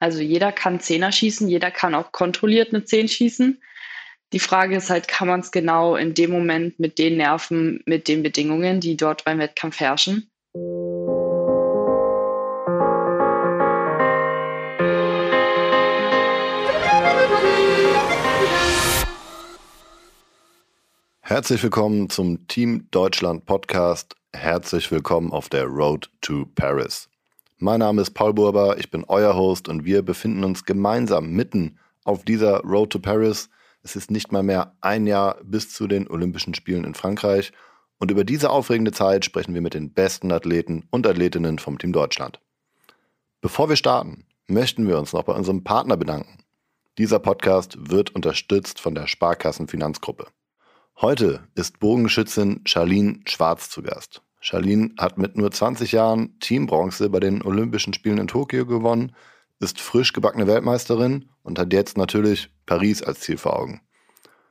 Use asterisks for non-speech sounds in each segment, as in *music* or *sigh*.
Also jeder kann Zehner schießen, jeder kann auch kontrolliert eine Zehn schießen. Die Frage ist halt, kann man es genau in dem Moment mit den Nerven, mit den Bedingungen, die dort beim Wettkampf herrschen? Herzlich willkommen zum Team Deutschland Podcast. Herzlich willkommen auf der Road to Paris. Mein Name ist Paul Burber, ich bin euer Host und wir befinden uns gemeinsam mitten auf dieser Road to Paris. Es ist nicht mal mehr ein Jahr bis zu den Olympischen Spielen in Frankreich und über diese aufregende Zeit sprechen wir mit den besten Athleten und Athletinnen vom Team Deutschland. Bevor wir starten, möchten wir uns noch bei unserem Partner bedanken. Dieser Podcast wird unterstützt von der Sparkassen Finanzgruppe. Heute ist Bogenschützin Charlene Schwarz zu Gast. Charlene hat mit nur 20 Jahren Teambronze bei den Olympischen Spielen in Tokio gewonnen, ist frisch gebackene Weltmeisterin und hat jetzt natürlich Paris als Ziel vor Augen.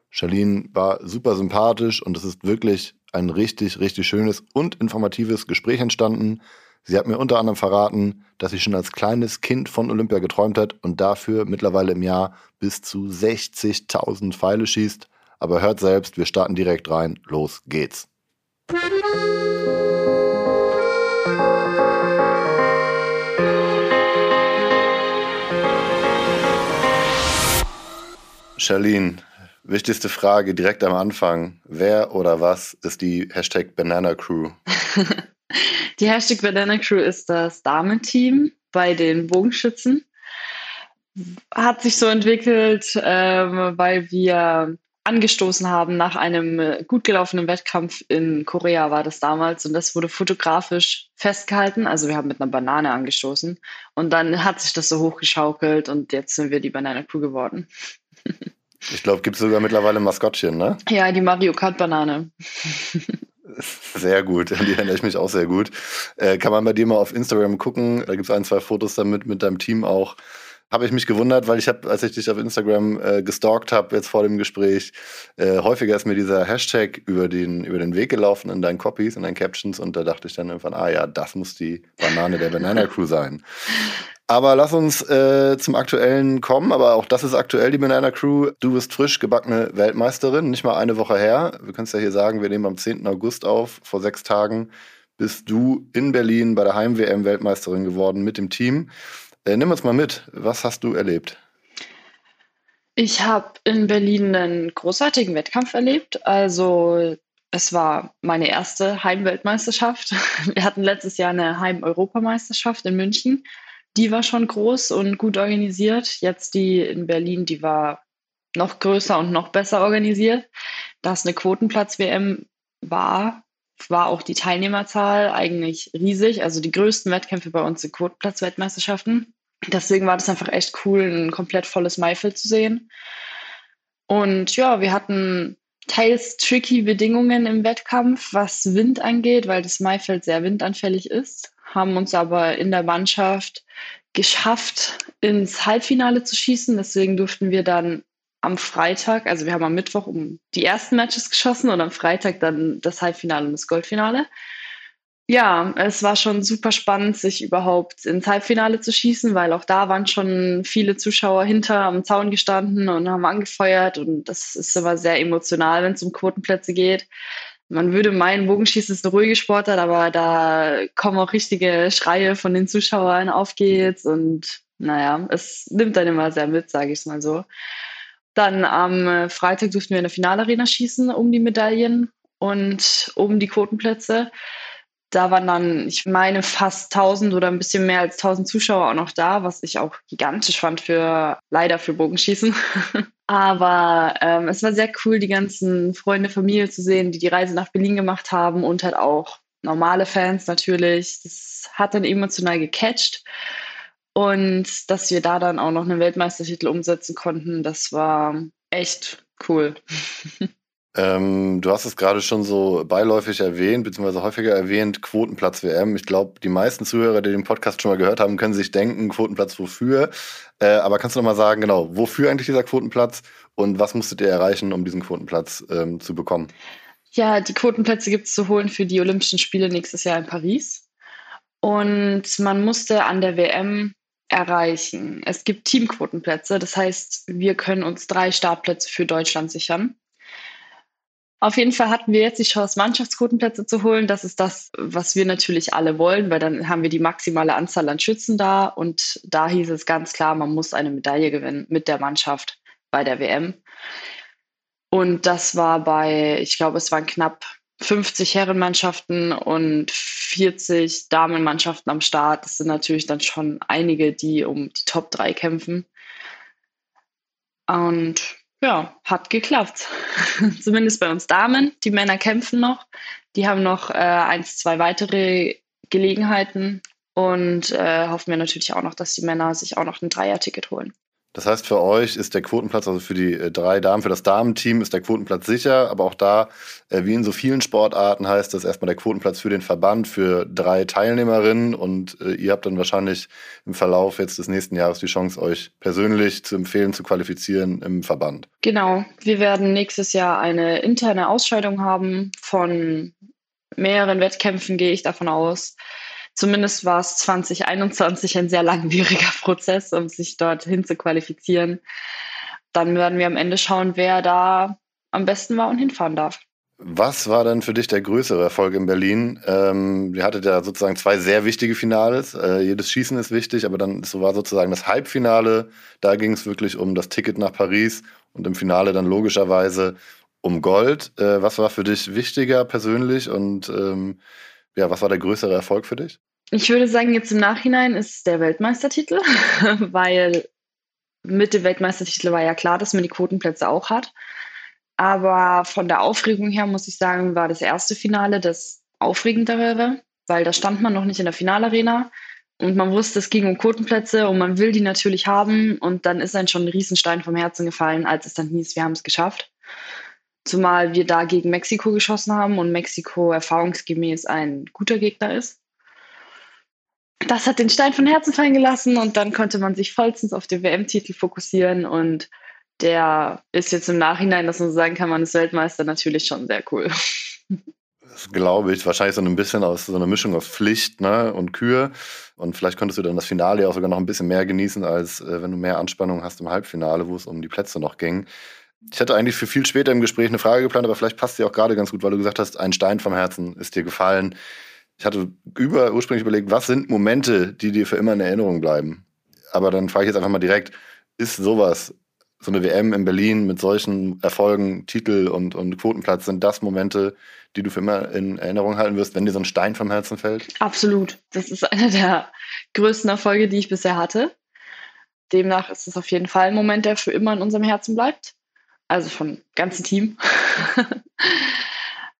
Charlene war super sympathisch und es ist wirklich ein richtig, richtig schönes und informatives Gespräch entstanden. Sie hat mir unter anderem verraten, dass sie schon als kleines Kind von Olympia geträumt hat und dafür mittlerweile im Jahr bis zu 60.000 Pfeile schießt aber hört selbst, wir starten direkt rein. Los geht's. Charlene, wichtigste Frage direkt am Anfang. Wer oder was ist die Hashtag Banana Crew? *laughs* die Hashtag Banana Crew ist das Damenteam bei den Bogenschützen. Hat sich so entwickelt, ähm, weil wir angestoßen haben nach einem gut gelaufenen Wettkampf in Korea war das damals und das wurde fotografisch festgehalten. Also wir haben mit einer Banane angestoßen und dann hat sich das so hochgeschaukelt und jetzt sind wir die Banana Crew geworden. Ich glaube, gibt es sogar mittlerweile Maskottchen, ne? Ja, die Mario Kart Banane. Sehr gut, an die erinnere ich mich auch sehr gut. Äh, kann man bei dir mal auf Instagram gucken, da gibt es ein, zwei Fotos damit mit deinem Team auch habe ich mich gewundert, weil ich habe, als ich dich auf Instagram äh, gestalkt habe, jetzt vor dem Gespräch, äh, häufiger ist mir dieser Hashtag über den, über den Weg gelaufen in deinen Copies, in deinen Captions und da dachte ich dann irgendwann, ah ja, das muss die Banane der Banana Crew sein. Aber lass uns äh, zum Aktuellen kommen, aber auch das ist aktuell, die Banana Crew. Du bist frisch gebackene Weltmeisterin, nicht mal eine Woche her. Wir können es ja hier sagen, wir nehmen am 10. August auf, vor sechs Tagen bist du in Berlin bei der Heim-WM Weltmeisterin geworden mit dem Team. Äh, nimm uns mal mit. Was hast du erlebt? Ich habe in Berlin einen großartigen Wettkampf erlebt. Also es war meine erste Heimweltmeisterschaft. *laughs* Wir hatten letztes Jahr eine Heim-Europameisterschaft in München. Die war schon groß und gut organisiert. Jetzt die in Berlin, die war noch größer und noch besser organisiert. Da es eine Quotenplatz-WM war, war auch die Teilnehmerzahl eigentlich riesig. Also die größten Wettkämpfe bei uns sind Quotenplatz-Weltmeisterschaften. Deswegen war das einfach echt cool, ein komplett volles Maifeld zu sehen. Und ja, wir hatten teils tricky Bedingungen im Wettkampf, was Wind angeht, weil das Maifeld sehr windanfällig ist, haben uns aber in der Mannschaft geschafft, ins Halbfinale zu schießen. Deswegen durften wir dann am Freitag, also wir haben am Mittwoch um die ersten Matches geschossen und am Freitag dann das Halbfinale und das Goldfinale. Ja, es war schon super spannend, sich überhaupt ins Halbfinale zu schießen, weil auch da waren schon viele Zuschauer hinter am Zaun gestanden und haben angefeuert und das ist immer sehr emotional, wenn es um Quotenplätze geht. Man würde meinen, Bogenschießen ist eine ruhige Sportart, aber da kommen auch richtige Schreie von den Zuschauern, auf geht's. Und naja, es nimmt dann immer sehr mit, sage ich es mal so. Dann am Freitag durften wir in der Finalarena schießen um die Medaillen und um die Quotenplätze da waren dann, ich meine, fast 1000 oder ein bisschen mehr als 1000 Zuschauer auch noch da, was ich auch gigantisch fand für, leider für Bogenschießen. *laughs* Aber ähm, es war sehr cool, die ganzen Freunde, Familie zu sehen, die die Reise nach Berlin gemacht haben und halt auch normale Fans natürlich. Das hat dann emotional gecatcht. Und dass wir da dann auch noch einen Weltmeistertitel umsetzen konnten, das war echt cool. *laughs* Ähm, du hast es gerade schon so beiläufig erwähnt, beziehungsweise häufiger erwähnt, Quotenplatz WM. Ich glaube, die meisten Zuhörer, die den Podcast schon mal gehört haben, können sich denken, Quotenplatz wofür. Äh, aber kannst du noch mal sagen, genau, wofür eigentlich dieser Quotenplatz und was musstet ihr erreichen, um diesen Quotenplatz ähm, zu bekommen? Ja, die Quotenplätze gibt es zu holen für die Olympischen Spiele nächstes Jahr in Paris. Und man musste an der WM erreichen. Es gibt Teamquotenplätze, das heißt, wir können uns drei Startplätze für Deutschland sichern. Auf jeden Fall hatten wir jetzt die Chance, Mannschaftsquotenplätze zu holen. Das ist das, was wir natürlich alle wollen, weil dann haben wir die maximale Anzahl an Schützen da. Und da hieß es ganz klar, man muss eine Medaille gewinnen mit der Mannschaft bei der WM. Und das war bei, ich glaube, es waren knapp 50 Herrenmannschaften und 40 Damenmannschaften am Start. Das sind natürlich dann schon einige, die um die Top 3 kämpfen. Und ja, hat geklappt. *laughs* Zumindest bei uns Damen. Die Männer kämpfen noch. Die haben noch äh, eins, zwei weitere Gelegenheiten und äh, hoffen wir natürlich auch noch, dass die Männer sich auch noch ein Dreier-Ticket holen. Das heißt, für euch ist der Quotenplatz, also für die äh, drei Damen, für das Damenteam ist der Quotenplatz sicher, aber auch da, äh, wie in so vielen Sportarten, heißt das erstmal der Quotenplatz für den Verband, für drei Teilnehmerinnen und äh, ihr habt dann wahrscheinlich im Verlauf jetzt des nächsten Jahres die Chance, euch persönlich zu empfehlen, zu qualifizieren im Verband. Genau, wir werden nächstes Jahr eine interne Ausscheidung haben von mehreren Wettkämpfen, gehe ich davon aus. Zumindest war es 2021 ein sehr langwieriger *laughs* Prozess, um sich dorthin zu qualifizieren. Dann werden wir am Ende schauen, wer da am besten war und hinfahren darf. Was war denn für dich der größere Erfolg in Berlin? Ähm, ihr hattet ja sozusagen zwei sehr wichtige Finales. Äh, jedes Schießen ist wichtig, aber dann so war sozusagen das Halbfinale. Da ging es wirklich um das Ticket nach Paris und im Finale dann logischerweise um Gold. Äh, was war für dich wichtiger persönlich und ähm, ja, was war der größere Erfolg für dich? Ich würde sagen, jetzt im Nachhinein ist der Weltmeistertitel, *laughs* weil mit dem Weltmeistertitel war ja klar, dass man die Quotenplätze auch hat. Aber von der Aufregung her muss ich sagen, war das erste Finale das aufregendere, weil da stand man noch nicht in der Finalarena und man wusste, es ging um Quotenplätze und man will die natürlich haben und dann ist ein schon ein Riesenstein vom Herzen gefallen, als es dann hieß, wir haben es geschafft. Zumal wir da gegen Mexiko geschossen haben und Mexiko erfahrungsgemäß ein guter Gegner ist das hat den Stein von Herzen fallen gelassen und dann konnte man sich vollstens auf den WM-Titel fokussieren und der ist jetzt im Nachhinein, dass man sagen kann, man ist Weltmeister, natürlich schon sehr cool. Das glaube ich, wahrscheinlich so ein bisschen aus so einer Mischung aus Pflicht ne, und Kür. Und vielleicht konntest du dann das Finale auch sogar noch ein bisschen mehr genießen, als äh, wenn du mehr Anspannung hast im Halbfinale, wo es um die Plätze noch ging. Ich hatte eigentlich für viel später im Gespräch eine Frage geplant, aber vielleicht passt sie auch gerade ganz gut, weil du gesagt hast, ein Stein vom Herzen ist dir gefallen. Ich hatte über ursprünglich überlegt, was sind Momente, die dir für immer in Erinnerung bleiben? Aber dann frage ich jetzt einfach mal direkt, ist sowas, so eine WM in Berlin mit solchen Erfolgen, Titel und, und Quotenplatz, sind das Momente, die du für immer in Erinnerung halten wirst, wenn dir so ein Stein vom Herzen fällt? Absolut. Das ist einer der größten Erfolge, die ich bisher hatte. Demnach ist es auf jeden Fall ein Moment, der für immer in unserem Herzen bleibt. Also vom ganzen Team. *laughs*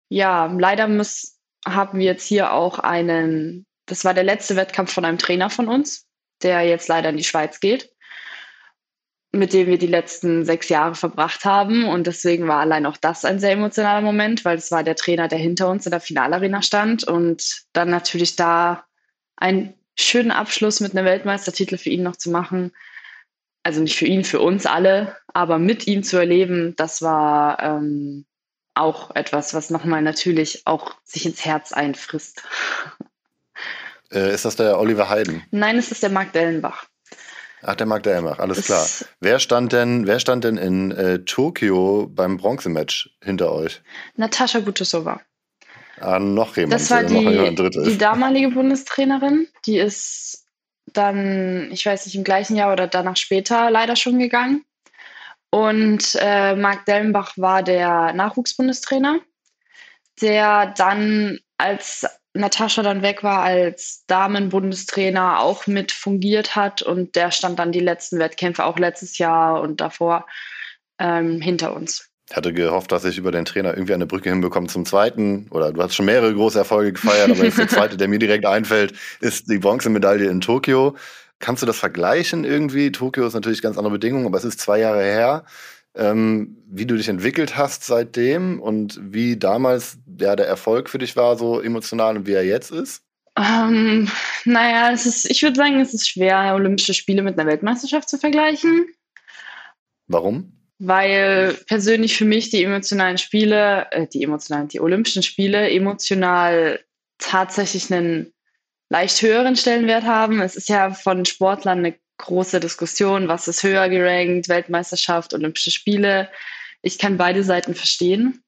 ja, leider muss, haben wir jetzt hier auch einen, das war der letzte Wettkampf von einem Trainer von uns, der jetzt leider in die Schweiz geht, mit dem wir die letzten sechs Jahre verbracht haben. Und deswegen war allein auch das ein sehr emotionaler Moment, weil es war der Trainer, der hinter uns in der Finalarena stand und dann natürlich da einen schönen Abschluss mit einem Weltmeistertitel für ihn noch zu machen. Also nicht für ihn, für uns alle, aber mit ihm zu erleben, das war ähm, auch etwas, was nochmal natürlich auch sich ins Herz einfrisst. Äh, ist das der Oliver Heiden? Nein, es ist der Marc Dellenbach. Ach, der Marc Dellenbach, alles klar. Wer stand denn, wer stand denn in äh, Tokio beim Bronzematch hinter euch? Natascha Butusova. Ah, noch jemand. Das war die, die damalige Bundestrainerin. Die ist dann, ich weiß nicht, im gleichen Jahr oder danach später leider schon gegangen. Und äh, Marc Dellenbach war der Nachwuchsbundestrainer, der dann, als Natascha dann weg war, als Damenbundestrainer auch mit fungiert hat. Und der stand dann die letzten Wettkämpfe, auch letztes Jahr und davor, ähm, hinter uns. Ich hatte gehofft, dass ich über den Trainer irgendwie eine Brücke hinbekomme zum zweiten. Oder du hast schon mehrere große Erfolge gefeiert, aber jetzt der zweite, der mir direkt einfällt, ist die Bronzemedaille in Tokio. Kannst du das vergleichen irgendwie? Tokio ist natürlich ganz andere Bedingungen, aber es ist zwei Jahre her. Ähm, wie du dich entwickelt hast seitdem und wie damals ja, der Erfolg für dich war, so emotional und wie er jetzt ist? Ähm, naja, es ist, ich würde sagen, es ist schwer, Olympische Spiele mit einer Weltmeisterschaft zu vergleichen. Warum? Weil persönlich für mich die emotionalen Spiele, äh, die emotionalen, die Olympischen Spiele emotional tatsächlich einen leicht höheren Stellenwert haben. Es ist ja von Sportlern eine große Diskussion, was ist höher gerankt, Weltmeisterschaft, Olympische Spiele. Ich kann beide Seiten verstehen.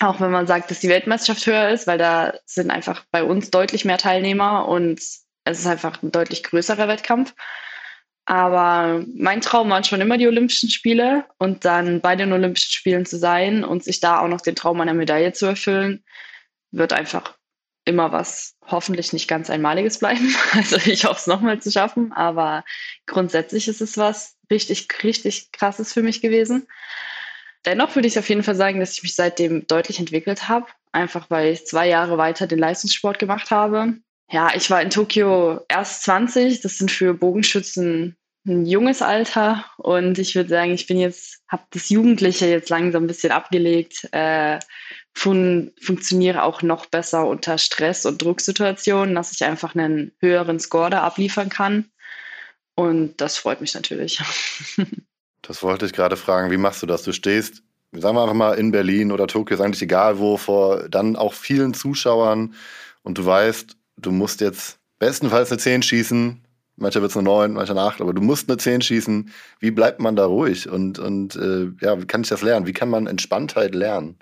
Auch wenn man sagt, dass die Weltmeisterschaft höher ist, weil da sind einfach bei uns deutlich mehr Teilnehmer und es ist einfach ein deutlich größerer Wettkampf. Aber mein Traum waren schon immer die Olympischen Spiele und dann bei den Olympischen Spielen zu sein und sich da auch noch den Traum einer Medaille zu erfüllen, wird einfach immer was hoffentlich nicht ganz Einmaliges bleiben. *laughs* Also ich hoffe es nochmal zu schaffen, aber grundsätzlich ist es was richtig, richtig krasses für mich gewesen. Dennoch würde ich auf jeden Fall sagen, dass ich mich seitdem deutlich entwickelt habe, einfach weil ich zwei Jahre weiter den Leistungssport gemacht habe. Ja, ich war in Tokio erst 20, das sind für Bogenschützen ein junges Alter und ich würde sagen, ich bin jetzt, habe das Jugendliche jetzt langsam ein bisschen abgelegt, äh, fun funktioniere auch noch besser unter Stress- und Drucksituationen, dass ich einfach einen höheren Score da abliefern kann. Und das freut mich natürlich. *laughs* Das wollte ich gerade fragen. Wie machst du das? Du stehst, sagen wir einfach mal, in Berlin oder Tokio, ist eigentlich egal wo, vor dann auch vielen Zuschauern und du weißt, du musst jetzt bestenfalls eine 10 schießen, mancher wird es eine 9, mancher eine 8, aber du musst eine 10 schießen. Wie bleibt man da ruhig und, und äh, ja, wie kann ich das lernen? Wie kann man Entspanntheit lernen?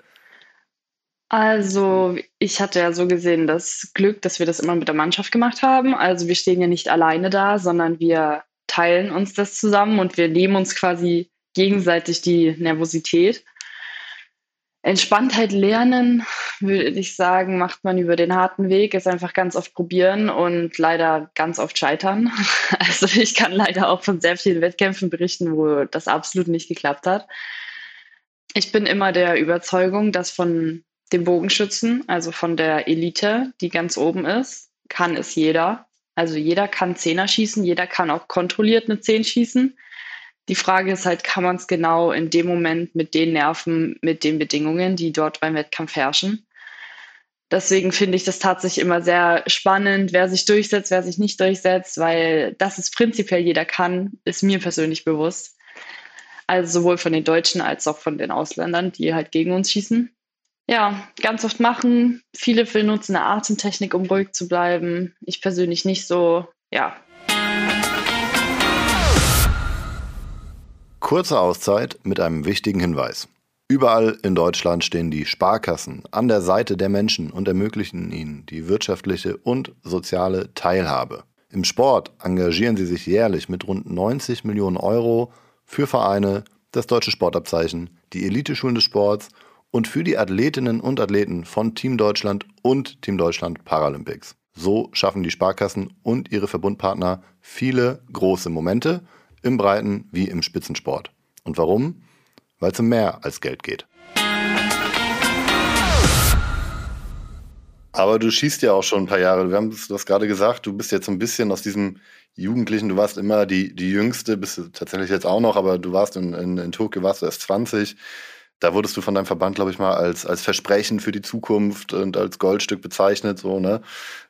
Also, ich hatte ja so gesehen das Glück, dass wir das immer mit der Mannschaft gemacht haben. Also, wir stehen ja nicht alleine da, sondern wir teilen uns das zusammen und wir nehmen uns quasi gegenseitig die Nervosität. Entspanntheit lernen, würde ich sagen, macht man über den harten Weg, ist einfach ganz oft probieren und leider ganz oft scheitern. *laughs* Also ich kann leider auch von sehr vielen Wettkämpfen berichten, wo das absolut nicht geklappt hat. Ich bin immer der Überzeugung, dass von dem Bogenschützen, also von der Elite, die ganz oben ist, kann es jeder. Also jeder kann Zehner schießen, jeder kann auch kontrolliert eine Zehn schießen. Die Frage ist halt, kann man es genau in dem Moment mit den Nerven, mit den Bedingungen, die dort beim Wettkampf herrschen? Deswegen finde ich das tatsächlich immer sehr spannend, wer sich durchsetzt, wer sich nicht durchsetzt, weil das ist prinzipiell jeder kann, ist mir persönlich bewusst. Also sowohl von den Deutschen als auch von den Ausländern, die halt gegen uns schießen. Ja, ganz oft machen. Viele benutzen eine Atemtechnik, um ruhig zu bleiben. Ich persönlich nicht so. Ja. Kurze Auszeit mit einem wichtigen Hinweis. Überall in Deutschland stehen die Sparkassen an der Seite der Menschen und ermöglichen ihnen die wirtschaftliche und soziale Teilhabe. Im Sport engagieren sie sich jährlich mit rund 90 Millionen Euro für Vereine, das deutsche Sportabzeichen, die Eliteschulen des Sports und für die Athletinnen und Athleten von Team Deutschland und Team Deutschland Paralympics. So schaffen die Sparkassen und ihre Verbundpartner viele große Momente im Breiten wie im Spitzensport. Und warum? Weil es um mehr als Geld geht. Aber du schießt ja auch schon ein paar Jahre. Wir haben das gerade gesagt, du bist jetzt ein bisschen aus diesem Jugendlichen, du warst immer die, die Jüngste, bist du tatsächlich jetzt auch noch, aber du warst in, in, in Tokio, warst du erst 20. Da wurdest du von deinem Verband, glaube ich, mal als, als Versprechen für die Zukunft und als Goldstück bezeichnet. So, ne?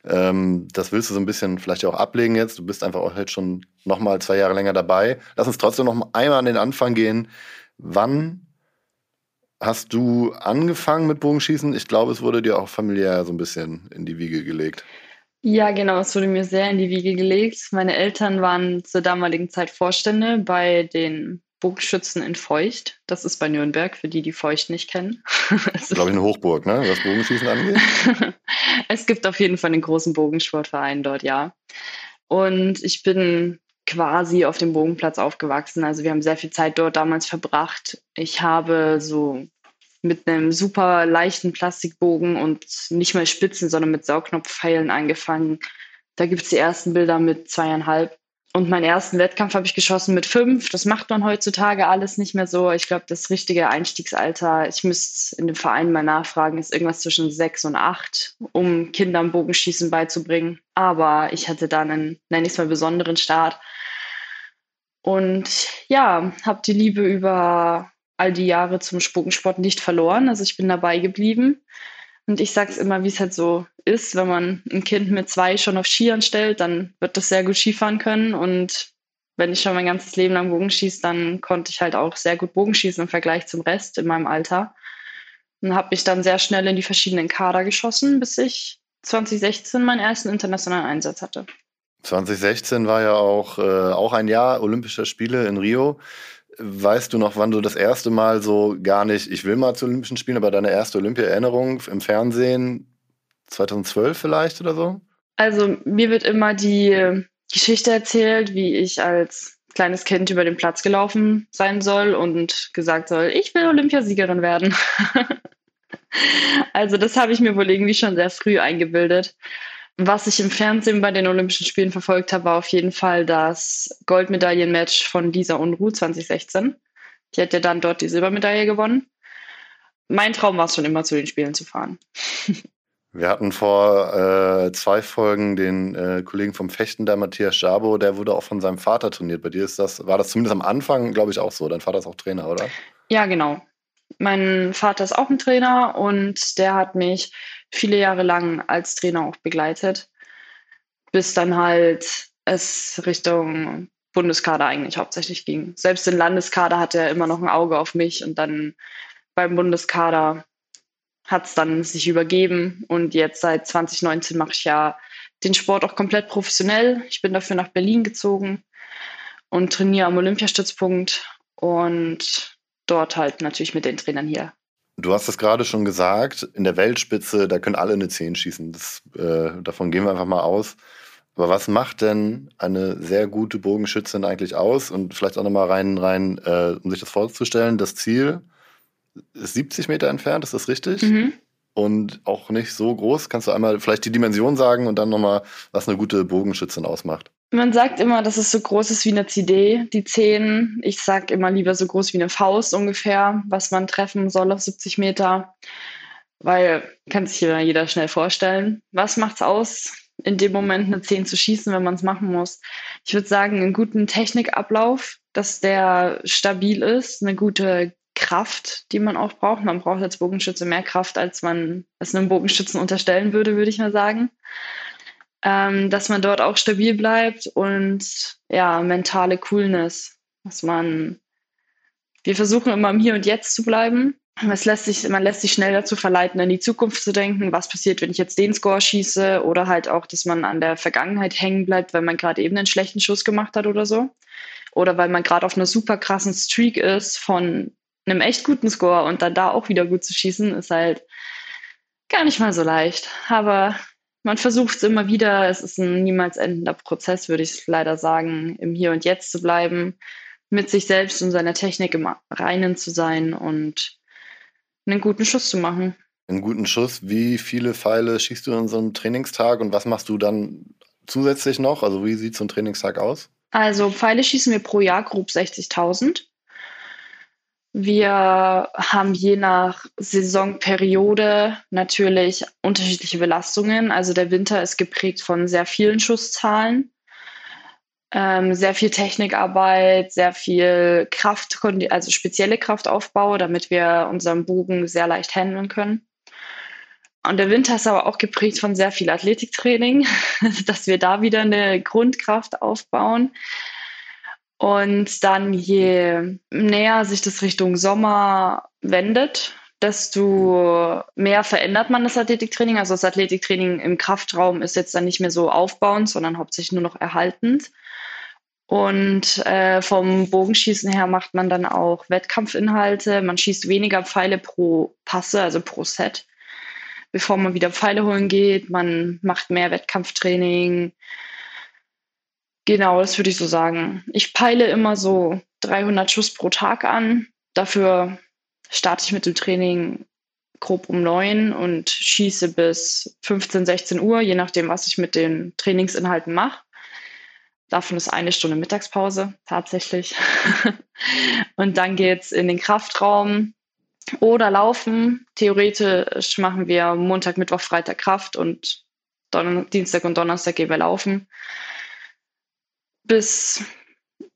Ähm, das willst du so ein bisschen vielleicht auch ablegen jetzt. Du bist einfach auch jetzt schon noch mal zwei Jahre länger dabei. Lass uns trotzdem noch einmal an den Anfang gehen. Wann hast du angefangen mit Bogenschießen? Ich glaube, es wurde dir auch familiär so ein bisschen in die Wiege gelegt. Ja, genau, es wurde mir sehr in die Wiege gelegt. Meine Eltern waren zur damaligen Zeit Vorstände bei den Bogenschützen in Feucht. Das ist bei Nürnberg, für die, die Feucht nicht kennen. *laughs* das ist, glaube ich, eine Hochburg, ne? was Bogenschießen angeht. *laughs* es gibt auf jeden Fall einen großen Bogensportverein dort, ja. Und ich bin quasi auf dem Bogenplatz aufgewachsen. Also wir haben sehr viel Zeit dort damals verbracht. Ich habe so mit einem super leichten Plastikbogen und nicht mal Spitzen, sondern mit Saugnopfpfeilen angefangen. Da gibt es die ersten Bilder mit zweieinhalb. Und meinen ersten Wettkampf habe ich geschossen mit fünf. Das macht man heutzutage alles nicht mehr so. Ich glaube, das richtige Einstiegsalter, ich müsste in dem Verein mal nachfragen, ist irgendwas zwischen sechs und acht, um Kindern Bogenschießen beizubringen. Aber ich hatte dann einen, nenne ich es mal, besonderen Start. Und ja, habe die Liebe über all die Jahre zum Bogensport nicht verloren. Also ich bin dabei geblieben. Und ich sage es immer, wie es halt so ist, wenn man ein Kind mit zwei schon auf Skiern stellt, dann wird das sehr gut Skifahren können. Und wenn ich schon mein ganzes Leben lang Bogen schieße, dann konnte ich halt auch sehr gut Bogenschießen im Vergleich zum Rest in meinem Alter. Und habe mich dann sehr schnell in die verschiedenen Kader geschossen, bis ich 2016 meinen ersten internationalen Einsatz hatte. 2016 war ja auch, äh, auch ein Jahr Olympischer Spiele in Rio. Weißt du noch, wann du das erste Mal so gar nicht, ich will mal zu Olympischen Spielen, aber deine erste Olympia-Erinnerung im Fernsehen 2012 vielleicht oder so? Also mir wird immer die Geschichte erzählt, wie ich als kleines Kind über den Platz gelaufen sein soll und gesagt soll, ich will Olympiasiegerin werden. *laughs* also das habe ich mir wohl irgendwie schon sehr früh eingebildet. Was ich im Fernsehen bei den Olympischen Spielen verfolgt habe, war auf jeden Fall das Goldmedaillenmatch von Lisa Unruh 2016. Die hat ja dann dort die Silbermedaille gewonnen. Mein Traum war es schon immer, zu den Spielen zu fahren. *laughs* Wir hatten vor äh, zwei Folgen den äh, Kollegen vom Fechten, der Matthias Jabo, der wurde auch von seinem Vater trainiert. Bei dir ist das, war das zumindest am Anfang, glaube ich, auch so. Dein Vater ist auch Trainer, oder? Ja, genau. Mein Vater ist auch ein Trainer und der hat mich viele Jahre lang als Trainer auch begleitet, bis dann halt es Richtung Bundeskader eigentlich hauptsächlich ging. Selbst im Landeskader hatte er immer noch ein Auge auf mich und dann beim Bundeskader hat es dann sich übergeben und jetzt seit 2019 mache ich ja den Sport auch komplett professionell. Ich bin dafür nach Berlin gezogen und trainiere am Olympiastützpunkt und dort halt natürlich mit den Trainern hier. Du hast es gerade schon gesagt, in der Weltspitze, da können alle eine 10 schießen. Das, äh, davon gehen wir einfach mal aus. Aber was macht denn eine sehr gute Bogenschützin eigentlich aus? Und vielleicht auch nochmal rein, rein äh, um sich das vorzustellen, das Ziel 70 Meter entfernt, ist das richtig? Mhm. Und auch nicht so groß. Kannst du einmal vielleicht die Dimension sagen und dann nochmal, was eine gute Bogenschützin ausmacht? Man sagt immer, dass es so groß ist wie eine CD, die 10. Ich sage immer lieber so groß wie eine Faust ungefähr, was man treffen soll auf 70 Meter. Weil kann sich jeder schnell vorstellen. Was macht es aus, in dem Moment eine 10 zu schießen, wenn man es machen muss? Ich würde sagen, einen guten Technikablauf, dass der stabil ist, eine gute Kraft, die man auch braucht. Man braucht als Bogenschütze mehr Kraft, als man es einem Bogenschützen unterstellen würde, würde ich mal sagen. Ähm, dass man dort auch stabil bleibt und ja, mentale Coolness, dass man, wir versuchen immer im Hier und Jetzt zu bleiben. Es lässt sich, man lässt sich schnell dazu verleiten, in die Zukunft zu denken, was passiert, wenn ich jetzt den Score schieße oder halt auch, dass man an der Vergangenheit hängen bleibt, weil man gerade eben einen schlechten Schuss gemacht hat oder so. Oder weil man gerade auf einer super krassen Streak ist von einem echt guten Score und dann da auch wieder gut zu schießen, ist halt gar nicht mal so leicht. Aber man versucht es immer wieder. Es ist ein niemals endender Prozess, würde ich leider sagen, im Hier und Jetzt zu bleiben, mit sich selbst und seiner Technik im Reinen zu sein und einen guten Schuss zu machen. Einen guten Schuss. Wie viele Pfeile schießt du in so einem Trainingstag und was machst du dann zusätzlich noch? Also wie sieht so ein Trainingstag aus? Also Pfeile schießen wir pro Jahr grob 60.000. Wir haben je nach Saisonperiode natürlich unterschiedliche Belastungen. Also der Winter ist geprägt von sehr vielen Schusszahlen, ähm, sehr viel Technikarbeit, sehr viel Kraft, also spezielle Kraftaufbau, damit wir unseren Bogen sehr leicht handeln können. Und der Winter ist aber auch geprägt von sehr viel Athletiktraining, *laughs* dass wir da wieder eine Grundkraft aufbauen. Und dann je näher sich das Richtung Sommer wendet, desto mehr verändert man das Athletiktraining. Also das Athletiktraining im Kraftraum ist jetzt dann nicht mehr so aufbauend, sondern hauptsächlich nur noch erhaltend. Und äh, vom Bogenschießen her macht man dann auch Wettkampfinhalte. Man schießt weniger Pfeile pro Passe, also pro Set, bevor man wieder Pfeile holen geht. Man macht mehr Wettkampftraining. Genau, das würde ich so sagen. Ich peile immer so 300 Schuss pro Tag an. Dafür starte ich mit dem Training grob um neun und schieße bis 15, 16 Uhr, je nachdem, was ich mit den Trainingsinhalten mache. Davon ist eine Stunde Mittagspause tatsächlich. *laughs* und dann geht es in den Kraftraum oder Laufen. Theoretisch machen wir Montag, Mittwoch, Freitag Kraft und Don Dienstag und Donnerstag gehen wir laufen bis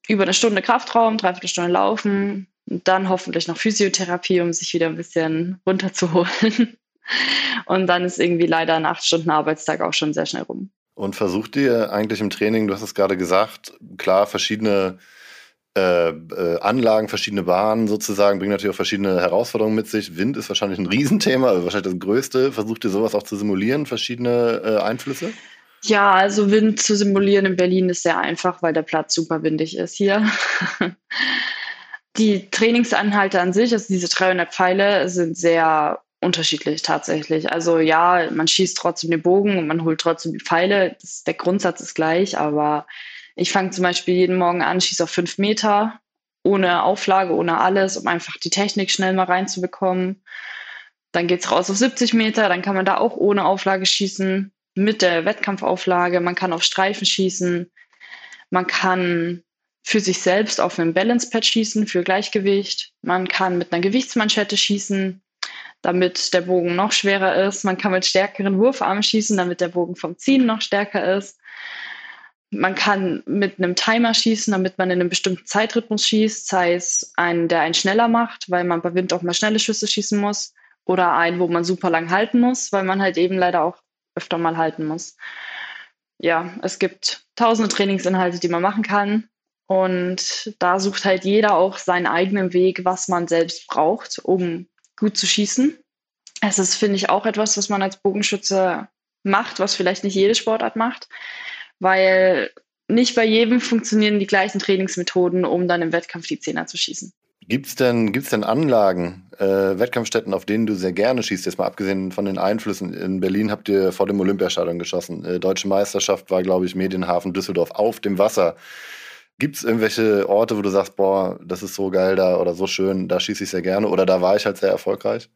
über eine Stunde Kraftraum, dreiviertel Stunde laufen und dann hoffentlich noch Physiotherapie, um sich wieder ein bisschen runterzuholen. *laughs* Und dann ist irgendwie leider ein acht Stunden Arbeitstag auch schon sehr schnell rum. Und versucht ihr eigentlich im Training, du hast es gerade gesagt, klar, verschiedene äh, äh, Anlagen, verschiedene Bahnen sozusagen, bringen natürlich auch verschiedene Herausforderungen mit sich. Wind ist wahrscheinlich ein Riesenthema, also wahrscheinlich das Größte. Versucht ihr sowas auch zu simulieren, verschiedene äh, Einflüsse? Ja, also Wind zu simulieren in Berlin ist sehr einfach, weil der Platz super windig ist hier. Die Trainingsanhalte an sich, also diese 300 Pfeile, sind sehr unterschiedlich tatsächlich. Also ja, man schießt trotzdem den Bogen und man holt trotzdem die Pfeile. Das, der Grundsatz ist gleich, aber ich fange zum Beispiel jeden Morgen an, schieße auf fünf Meter, ohne Auflage, ohne alles, um einfach die Technik schnell mal reinzubekommen. Dann geht's raus auf 70 Meter, dann kann man da auch ohne Auflage schießen, mit der Wettkampfauflage. Man kann auf Streifen schießen. Man kann für sich selbst auf einem Balance-Pad schießen für Gleichgewicht. Man kann mit einer Gewichtsmanschette schießen, damit der Bogen noch schwerer ist. Man kann mit stärkeren Wurfarmen schießen, damit der Bogen vom Ziehen noch stärker ist. Man kann mit einem Timer schießen, damit man in einem bestimmten Zeitrhythmus schießt, sei es einen, der einen schneller macht, weil man bei Wind auch mal schnelle Schüsse schießen muss, oder einen, wo man super lang halten muss, weil man halt eben leider auch öfter mal halten muss. Ja, es gibt tausende Trainingsinhalte, die man machen kann. Und da sucht halt jeder auch seinen eigenen Weg, was man selbst braucht, um gut zu schießen. Es ist, finde ich, auch etwas, was man als Bogenschütze macht, was vielleicht nicht jede Sportart macht weil nicht bei jedem funktionieren die gleichen Trainingsmethoden, um dann im Wettkampf die Zehner zu schießen. Gibt es denn, gibt's denn Anlagen, äh, Wettkampfstätten, auf denen du sehr gerne schießt? Jetzt mal abgesehen von den Einflüssen. In Berlin habt ihr vor dem Olympiastadion geschossen. Äh, Deutsche Meisterschaft war, glaube ich, Medienhafen Düsseldorf auf dem Wasser. Gibt es irgendwelche Orte, wo du sagst, boah, das ist so geil da oder so schön, da schieße ich sehr gerne oder da war ich halt sehr erfolgreich?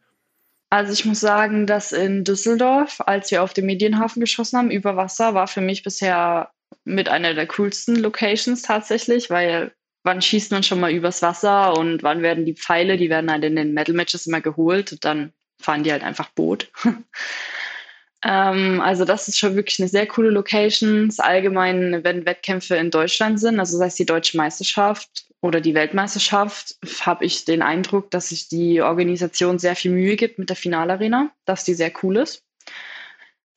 Also ich muss sagen, dass in Düsseldorf, als wir auf dem Medienhafen geschossen haben, über Wasser, war für mich bisher mit einer der coolsten Locations tatsächlich, weil wann schießt man schon mal übers Wasser und wann werden die Pfeile, die werden halt in den Metal Matches immer geholt und dann fahren die halt einfach Boot. *laughs* ähm, also das ist schon wirklich eine sehr coole Location. Allgemein, wenn Wettkämpfe in Deutschland sind, also sei es die deutsche Meisterschaft oder die Weltmeisterschaft habe ich den Eindruck, dass sich die Organisation sehr viel Mühe gibt mit der Finalarena, dass die sehr cool ist.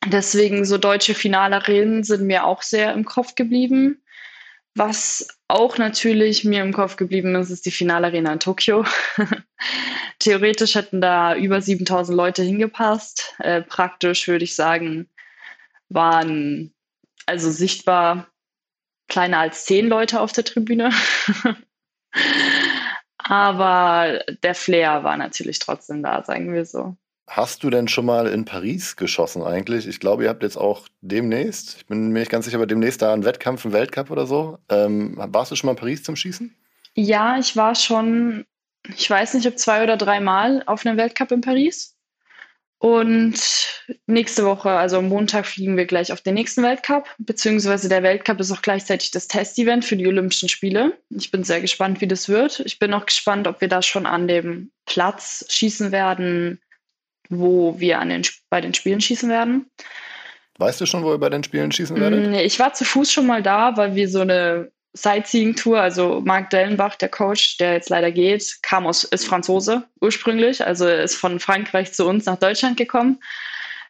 Deswegen so deutsche Finalarenen sind mir auch sehr im Kopf geblieben. Was auch natürlich mir im Kopf geblieben ist, ist die Finalarena in Tokio. *laughs* Theoretisch hätten da über 7000 Leute hingepasst. Äh, praktisch würde ich sagen, waren also sichtbar kleiner als zehn Leute auf der Tribüne. *laughs* Aber der Flair war natürlich trotzdem da, sagen wir so. Hast du denn schon mal in Paris geschossen eigentlich? Ich glaube, ihr habt jetzt auch demnächst, ich bin mir nicht ganz sicher, aber demnächst da einen Wettkampf, einen Weltcup oder so. Ähm, warst du schon mal in Paris zum Schießen? Ja, ich war schon, ich weiß nicht, ob zwei oder dreimal auf einem Weltcup in Paris. Und nächste Woche, also am Montag, fliegen wir gleich auf den nächsten Weltcup, beziehungsweise der Weltcup ist auch gleichzeitig das Testevent für die Olympischen Spiele. Ich bin sehr gespannt, wie das wird. Ich bin auch gespannt, ob wir da schon an dem Platz schießen werden, wo wir an den, bei den Spielen schießen werden. Weißt du schon, wo ihr bei den Spielen schießen werdet? Nee, ich war zu Fuß schon mal da, weil wir so eine Sightseeing-Tour. Also Marc Dellenbach, der Coach, der jetzt leider geht, kam aus, ist Franzose ursprünglich, also ist von Frankreich zu uns nach Deutschland gekommen.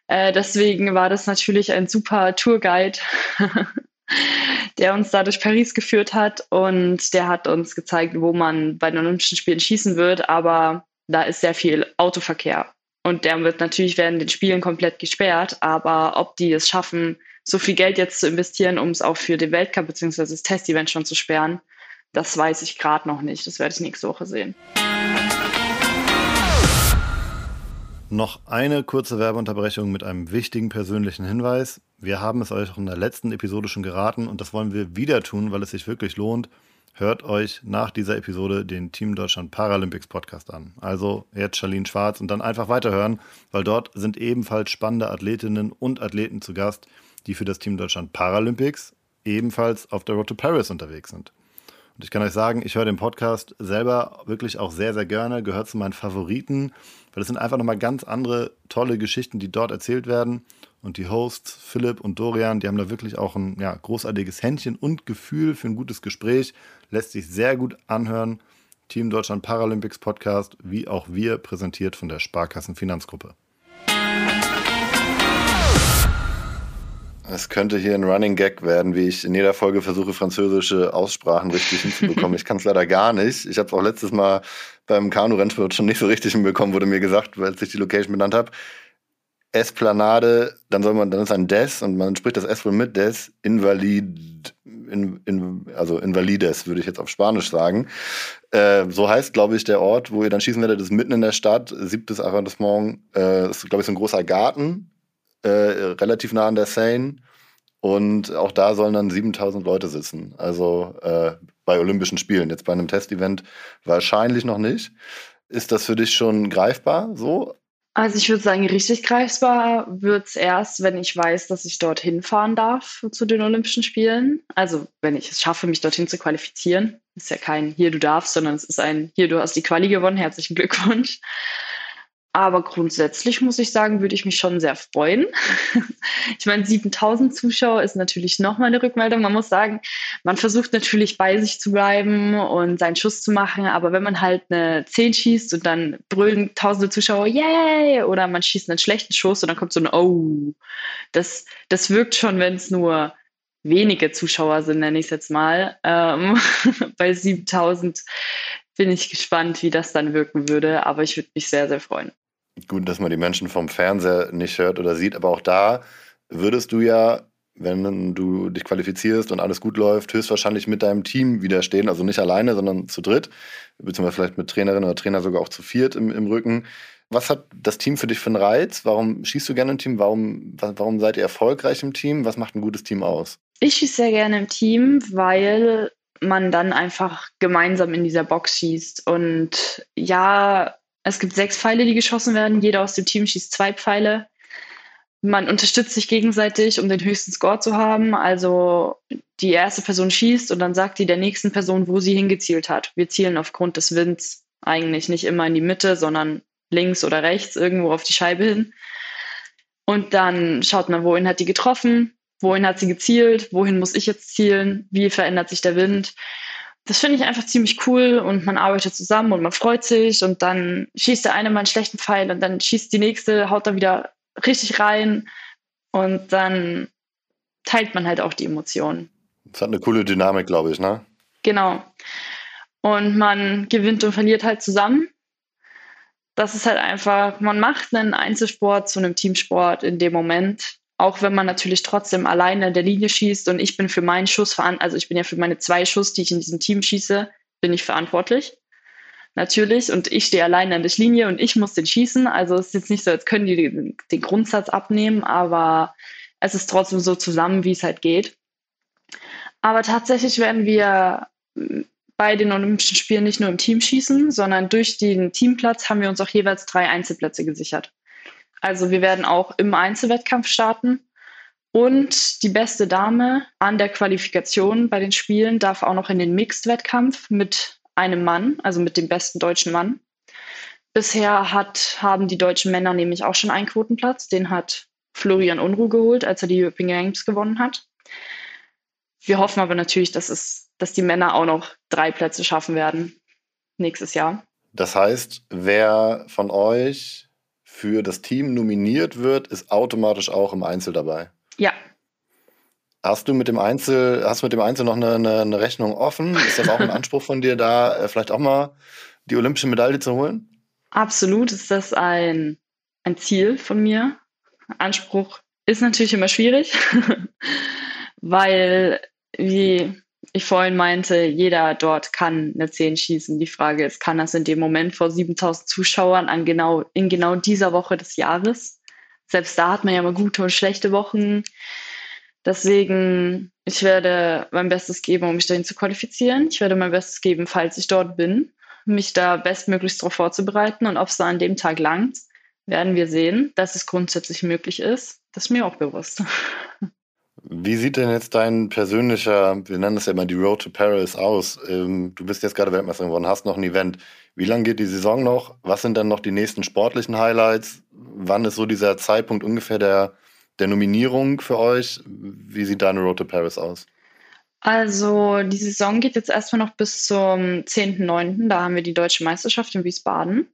Äh, deswegen war das natürlich ein super Tourguide, *laughs* der uns da durch Paris geführt hat und der hat uns gezeigt, wo man bei den Olympischen Spielen schießen wird, aber da ist sehr viel Autoverkehr. Und der wird natürlich während den Spielen komplett gesperrt, aber ob die es schaffen, so viel Geld jetzt zu investieren, um es auch für den Weltcup bzw. das Testevent schon zu sperren, das weiß ich gerade noch nicht. Das werde ich nächste Woche sehen. Noch eine kurze Werbeunterbrechung mit einem wichtigen persönlichen Hinweis. Wir haben es euch auch in der letzten Episode schon geraten und das wollen wir wieder tun, weil es sich wirklich lohnt. Hört euch nach dieser Episode den Team Deutschland Paralympics Podcast an. Also jetzt Charlene Schwarz und dann einfach weiterhören, weil dort sind ebenfalls spannende Athletinnen und Athleten zu Gast, die für das Team Deutschland Paralympics ebenfalls auf der Road to Paris unterwegs sind. Und ich kann euch sagen, ich höre den Podcast selber wirklich auch sehr, sehr gerne, gehört zu meinen Favoriten, weil es sind einfach nochmal ganz andere tolle Geschichten, die dort erzählt werden. Und die Hosts, Philipp und Dorian, die haben da wirklich auch ein ja, großartiges Händchen und Gefühl für ein gutes Gespräch. Lässt sich sehr gut anhören. Team Deutschland Paralympics Podcast, wie auch wir, präsentiert von der Sparkassen Finanzgruppe. Es könnte hier ein Running Gag werden, wie ich in jeder Folge versuche, französische Aussprachen richtig hinzubekommen. ich kann es leider gar nicht. Ich habe es auch letztes Mal beim Kanu-Rennsport schon nicht so richtig hinbekommen, wurde mir gesagt, weil ich die Location benannt habe. Esplanade, dann soll man, dann ist ein Des und man spricht das S wohl mit Des, Invalid, in, in, also Invalides, würde ich jetzt auf Spanisch sagen. Äh, so heißt, glaube ich, der Ort, wo ihr dann schießen werdet, ist mitten in der Stadt, siebtes Arrondissement, äh, ist, glaube ich, so ein großer Garten, äh, relativ nah an der Seine. Und auch da sollen dann 7000 Leute sitzen. Also äh, bei Olympischen Spielen. Jetzt bei einem Testevent wahrscheinlich noch nicht. Ist das für dich schon greifbar so? Also ich würde sagen, richtig greifbar wird es erst, wenn ich weiß, dass ich dorthin fahren darf zu den Olympischen Spielen. Also wenn ich es schaffe, mich dorthin zu qualifizieren. Ist ja kein hier, du darfst, sondern es ist ein hier, du hast die Quali gewonnen, herzlichen Glückwunsch. Aber grundsätzlich muss ich sagen, würde ich mich schon sehr freuen. *laughs* ich meine, 7000 Zuschauer ist natürlich nochmal eine Rückmeldung. Man muss sagen, man versucht natürlich bei sich zu bleiben und seinen Schuss zu machen. Aber wenn man halt eine 10 schießt und dann brüllen tausende Zuschauer, yay! Oder man schießt einen schlechten Schuss und dann kommt so ein Oh. Das, das wirkt schon, wenn es nur wenige Zuschauer sind, nenne ich es jetzt mal. Ähm, *laughs* bei 7000 bin ich gespannt, wie das dann wirken würde. Aber ich würde mich sehr, sehr freuen gut, dass man die Menschen vom Fernseher nicht hört oder sieht, aber auch da würdest du ja, wenn du dich qualifizierst und alles gut läuft, höchstwahrscheinlich mit deinem Team widerstehen, also nicht alleine, sondern zu dritt, beziehungsweise vielleicht mit Trainerin oder Trainer sogar auch zu viert im, im Rücken. Was hat das Team für dich für einen Reiz? Warum schießt du gerne im Team? Warum, warum seid ihr erfolgreich im Team? Was macht ein gutes Team aus? Ich schieße sehr gerne im Team, weil man dann einfach gemeinsam in dieser Box schießt. Und ja, es gibt sechs Pfeile, die geschossen werden. Jeder aus dem Team schießt zwei Pfeile. Man unterstützt sich gegenseitig, um den höchsten Score zu haben. Also die erste Person schießt und dann sagt die der nächsten Person, wo sie hingezielt hat. Wir zielen aufgrund des Winds eigentlich nicht immer in die Mitte, sondern links oder rechts irgendwo auf die Scheibe hin. Und dann schaut man, wohin hat die getroffen, wohin hat sie gezielt, wohin muss ich jetzt zielen, wie verändert sich der Wind das finde ich einfach ziemlich cool und man arbeitet zusammen und man freut sich und dann schießt der eine mal einen schlechten Pfeil und dann schießt die nächste, haut da wieder richtig rein und dann teilt man halt auch die Emotionen. Das hat eine coole Dynamik, glaube ich, ne? Genau. Und man gewinnt und verliert halt zusammen. Das ist halt einfach, man macht einen Einzelsport zu einem Teamsport in dem Moment auch wenn man natürlich trotzdem alleine in der Linie schießt und ich bin für meinen Schuss verantwortlich, also ich bin ja für meine zwei Schuss, die ich in diesem Team schieße, bin ich verantwortlich. Natürlich. Und ich stehe alleine an der Linie und ich muss den schießen. Also es ist jetzt nicht so, als können die den, den Grundsatz abnehmen, aber es ist trotzdem so zusammen, wie es halt geht. Aber tatsächlich werden wir bei den Olympischen Spielen nicht nur im Team schießen, sondern durch den Teamplatz haben wir uns auch jeweils drei Einzelplätze gesichert. Also wir werden auch im Einzelwettkampf starten. Und die beste Dame an der Qualifikation bei den Spielen darf auch noch in den Mixed-Wettkampf mit einem Mann, also mit dem besten deutschen Mann. Bisher hat, haben die deutschen Männer nämlich auch schon einen Quotenplatz. Den hat Florian Unruh geholt, als er die European Games gewonnen hat. Wir hoffen aber natürlich, dass, es, dass die Männer auch noch drei Plätze schaffen werden nächstes Jahr. Das heißt, wer von euch für das Team nominiert wird, ist automatisch auch im Einzel dabei. Ja. Hast du mit dem Einzel, hast mit dem Einzel noch eine, eine, eine Rechnung offen? Ist das auch ein Anspruch von dir, da äh, vielleicht auch mal die olympische Medaille zu holen? Absolut ist das ein, ein Ziel von mir. Anspruch ist natürlich immer schwierig, *laughs* weil, wie ich vorhin meinte, jeder dort kann eine 10 schießen. Die Frage ist, kann das in dem Moment vor 7000 Zuschauern an genau, in genau dieser Woche des Jahres? Selbst da hat man ja mal gute und schlechte Wochen. Deswegen, ich werde mein Bestes geben, um mich dahin zu qualifizieren. Ich werde mein Bestes geben, falls ich dort bin, mich da bestmöglichst darauf vorzubereiten. Und ob es da an dem Tag langt, werden wir sehen. Dass es grundsätzlich möglich ist, das ist mir auch bewusst. Wie sieht denn jetzt dein persönlicher, wir nennen das ja immer die Road to Paris aus? Ähm, du bist jetzt gerade Weltmeister geworden, hast noch ein Event. Wie lange geht die Saison noch? Was sind dann noch die nächsten sportlichen Highlights? Wann ist so dieser Zeitpunkt ungefähr der, der Nominierung für euch? Wie sieht deine Road to Paris aus? Also die Saison geht jetzt erstmal noch bis zum 10.9. Da haben wir die deutsche Meisterschaft in Wiesbaden.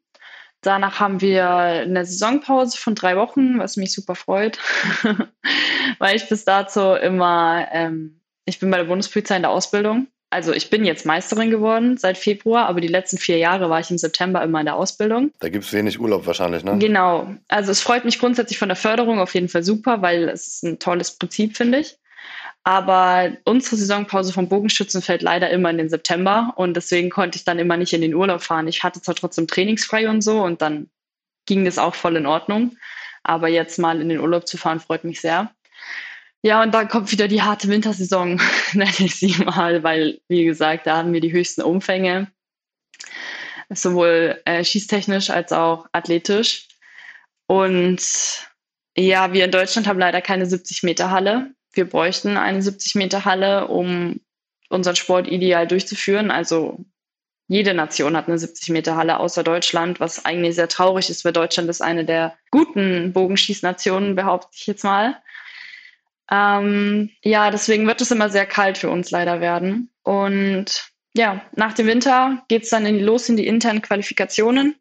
Danach haben wir eine Saisonpause von drei Wochen, was mich super freut, *laughs* weil ich bis dato immer, ähm, ich bin bei der Bundespolizei in der Ausbildung. Also ich bin jetzt Meisterin geworden seit Februar, aber die letzten vier Jahre war ich im September immer in der Ausbildung. Da gibt es wenig Urlaub wahrscheinlich, ne? Genau. Also es freut mich grundsätzlich von der Förderung auf jeden Fall super, weil es ist ein tolles Prinzip, finde ich. Aber unsere Saisonpause vom Bogenschützen fällt leider immer in den September und deswegen konnte ich dann immer nicht in den Urlaub fahren. Ich hatte zwar trotzdem trainingsfrei und so und dann ging das auch voll in Ordnung. Aber jetzt mal in den Urlaub zu fahren, freut mich sehr. Ja, und dann kommt wieder die harte Wintersaison, nenne ich sie mal, weil, wie gesagt, da haben wir die höchsten Umfänge, sowohl äh, schießtechnisch als auch athletisch. Und ja, wir in Deutschland haben leider keine 70 Meter Halle wir bräuchten eine 70 Meter Halle, um unseren Sport ideal durchzuführen. Also jede Nation hat eine 70 Meter Halle außer Deutschland, was eigentlich sehr traurig ist, weil Deutschland ist eine der guten Bogenschießnationen, behaupte ich jetzt mal. Ähm, ja, deswegen wird es immer sehr kalt für uns leider werden. Und ja, nach dem Winter geht es dann in, los in die internen Qualifikationen.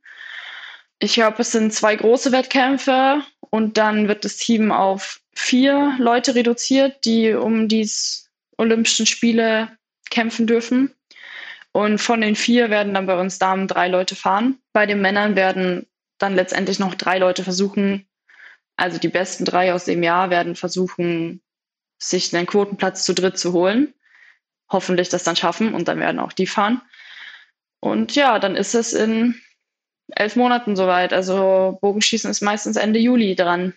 Ich glaube, es sind zwei große Wettkämpfe und dann wird das Team auf vier Leute reduziert, die um die Olympischen Spiele kämpfen dürfen. Und von den vier werden dann bei uns Damen drei Leute fahren. Bei den Männern werden dann letztendlich noch drei Leute versuchen, also die besten drei aus dem Jahr werden versuchen, sich einen Quotenplatz zu dritt zu holen. Hoffentlich das dann schaffen und dann werden auch die fahren. Und ja, dann ist es in elf Monaten soweit. Also Bogenschießen ist meistens Ende Juli dran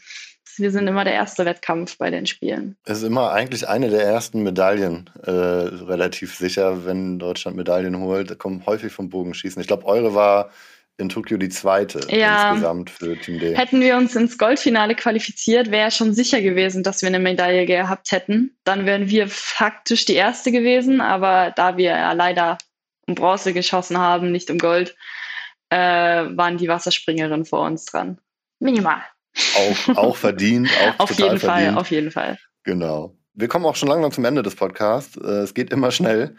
wir sind immer der erste Wettkampf bei den Spielen. Es ist immer eigentlich eine der ersten Medaillen, äh, relativ sicher, wenn Deutschland Medaillen holt. Kommt häufig vom Bogenschießen. Ich glaube, eure war in Tokio die zweite ja, insgesamt für Team D. Hätten wir uns ins Goldfinale qualifiziert, wäre schon sicher gewesen, dass wir eine Medaille gehabt hätten. Dann wären wir faktisch die erste gewesen, aber da wir ja leider um Bronze geschossen haben, nicht um Gold, äh, waren die Wasserspringerinnen vor uns dran. Minimal. Auch, auch verdient. Auch *laughs* auf jeden verdient. Fall, auf jeden Fall. Genau. Wir kommen auch schon langsam zum Ende des Podcasts. Äh, es geht immer schnell.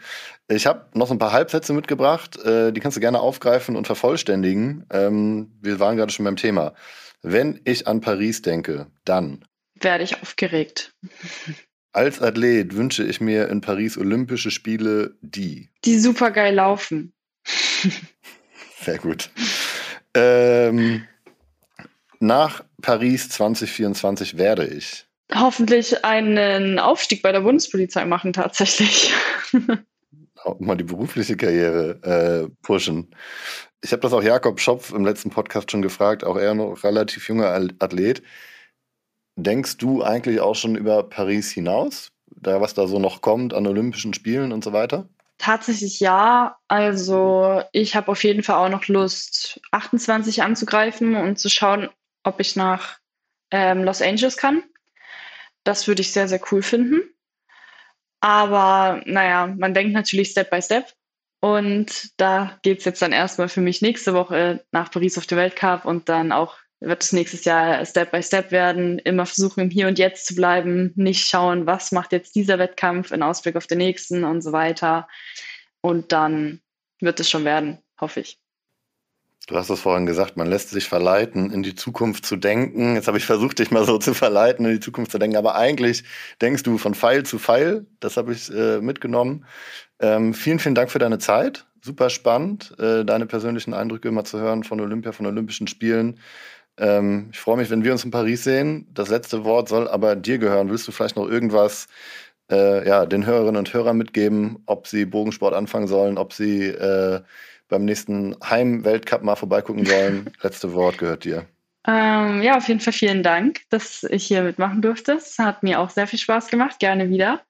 Ich habe noch so ein paar Halbsätze mitgebracht. Äh, die kannst du gerne aufgreifen und vervollständigen. Ähm, wir waren gerade schon beim Thema. Wenn ich an Paris denke, dann werde ich aufgeregt. Als Athlet wünsche ich mir in Paris Olympische Spiele die. Die super geil laufen. Sehr gut. Ähm, nach Paris 2024 werde ich? Hoffentlich einen Aufstieg bei der Bundespolizei machen tatsächlich. auch mal die berufliche Karriere äh, pushen. Ich habe das auch Jakob Schopf im letzten Podcast schon gefragt, auch er noch relativ junger Athlet. Denkst du eigentlich auch schon über Paris hinaus, da was da so noch kommt an Olympischen Spielen und so weiter? Tatsächlich ja. Also ich habe auf jeden Fall auch noch Lust, 28 anzugreifen und zu schauen, ob ich nach ähm, Los Angeles kann. Das würde ich sehr, sehr cool finden. Aber naja, man denkt natürlich Step by Step. Und da geht es jetzt dann erstmal für mich nächste Woche nach Paris auf den Weltcup und dann auch wird es nächstes Jahr Step by Step werden. Immer versuchen, im Hier und Jetzt zu bleiben, nicht schauen, was macht jetzt dieser Wettkampf in Ausblick auf den nächsten und so weiter. Und dann wird es schon werden, hoffe ich. Du hast es vorhin gesagt, man lässt sich verleiten, in die Zukunft zu denken. Jetzt habe ich versucht, dich mal so zu verleiten, in die Zukunft zu denken. Aber eigentlich denkst du von Pfeil zu Pfeil. Das habe ich äh, mitgenommen. Ähm, vielen, vielen Dank für deine Zeit. Super spannend, äh, deine persönlichen Eindrücke immer zu hören von Olympia, von Olympischen Spielen. Ähm, ich freue mich, wenn wir uns in Paris sehen. Das letzte Wort soll aber dir gehören. Willst du vielleicht noch irgendwas äh, ja, den Hörerinnen und Hörern mitgeben, ob sie Bogensport anfangen sollen, ob sie äh, beim nächsten Heim-Weltcup mal vorbeigucken sollen. *laughs* Letzte Wort gehört dir. Ähm, ja, auf jeden Fall vielen Dank, dass ich hier mitmachen durfte. Es hat mir auch sehr viel Spaß gemacht. Gerne wieder.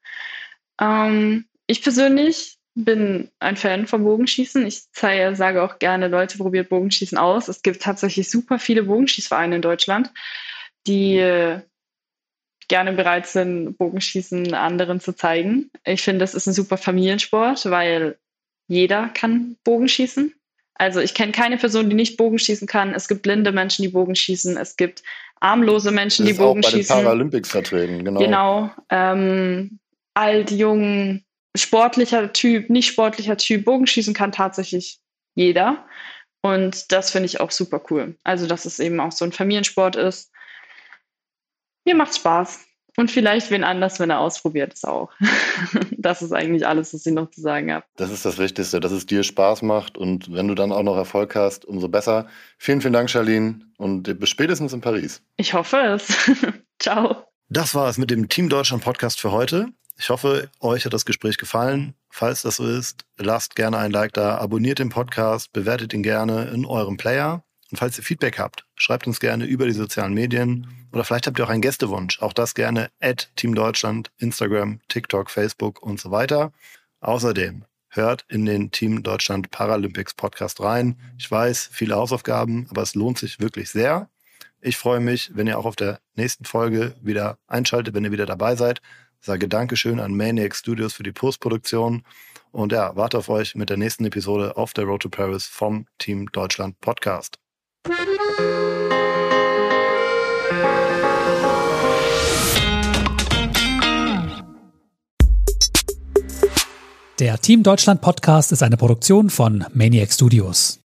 Ähm, ich persönlich bin ein Fan vom Bogenschießen. Ich zeige, sage auch gerne, Leute, probiert Bogenschießen aus. Es gibt tatsächlich super viele Bogenschießvereine in Deutschland, die äh, gerne bereit sind, Bogenschießen anderen zu zeigen. Ich finde, das ist ein super Familiensport, weil jeder kann Bogenschießen. Also ich kenne keine Person, die nicht Bogenschießen kann. Es gibt blinde Menschen, die Bogenschießen. Es gibt armlose Menschen, die Bogenschießen. Das auch bei den Paralympics vertreten, genau. Genau. Ähm, alt, jung, sportlicher Typ, nicht sportlicher Typ. Bogenschießen kann tatsächlich jeder. Und das finde ich auch super cool. Also, dass es eben auch so ein Familiensport ist. Mir macht Spaß. Und vielleicht wen anders, wenn er ausprobiert es auch. *laughs* das ist eigentlich alles, was ich noch zu sagen habe. Das ist das Wichtigste, dass es dir Spaß macht und wenn du dann auch noch Erfolg hast, umso besser. Vielen, vielen Dank, Charlene und bis spätestens in Paris. Ich hoffe es. *laughs* Ciao. Das war es mit dem Team Deutschland Podcast für heute. Ich hoffe, euch hat das Gespräch gefallen. Falls das so ist, lasst gerne ein Like da, abonniert den Podcast, bewertet ihn gerne in eurem Player. Und falls ihr Feedback habt, schreibt uns gerne über die sozialen Medien oder vielleicht habt ihr auch einen Gästewunsch. Auch das gerne at Team Deutschland, Instagram, TikTok, Facebook und so weiter. Außerdem hört in den Team Deutschland Paralympics Podcast rein. Ich weiß, viele Hausaufgaben, aber es lohnt sich wirklich sehr. Ich freue mich, wenn ihr auch auf der nächsten Folge wieder einschaltet, wenn ihr wieder dabei seid. Sage Dankeschön an Maniac Studios für die Postproduktion. Und ja, warte auf euch mit der nächsten Episode auf der Road to Paris vom Team Deutschland Podcast. Der Team Deutschland Podcast ist eine Produktion von Maniac Studios.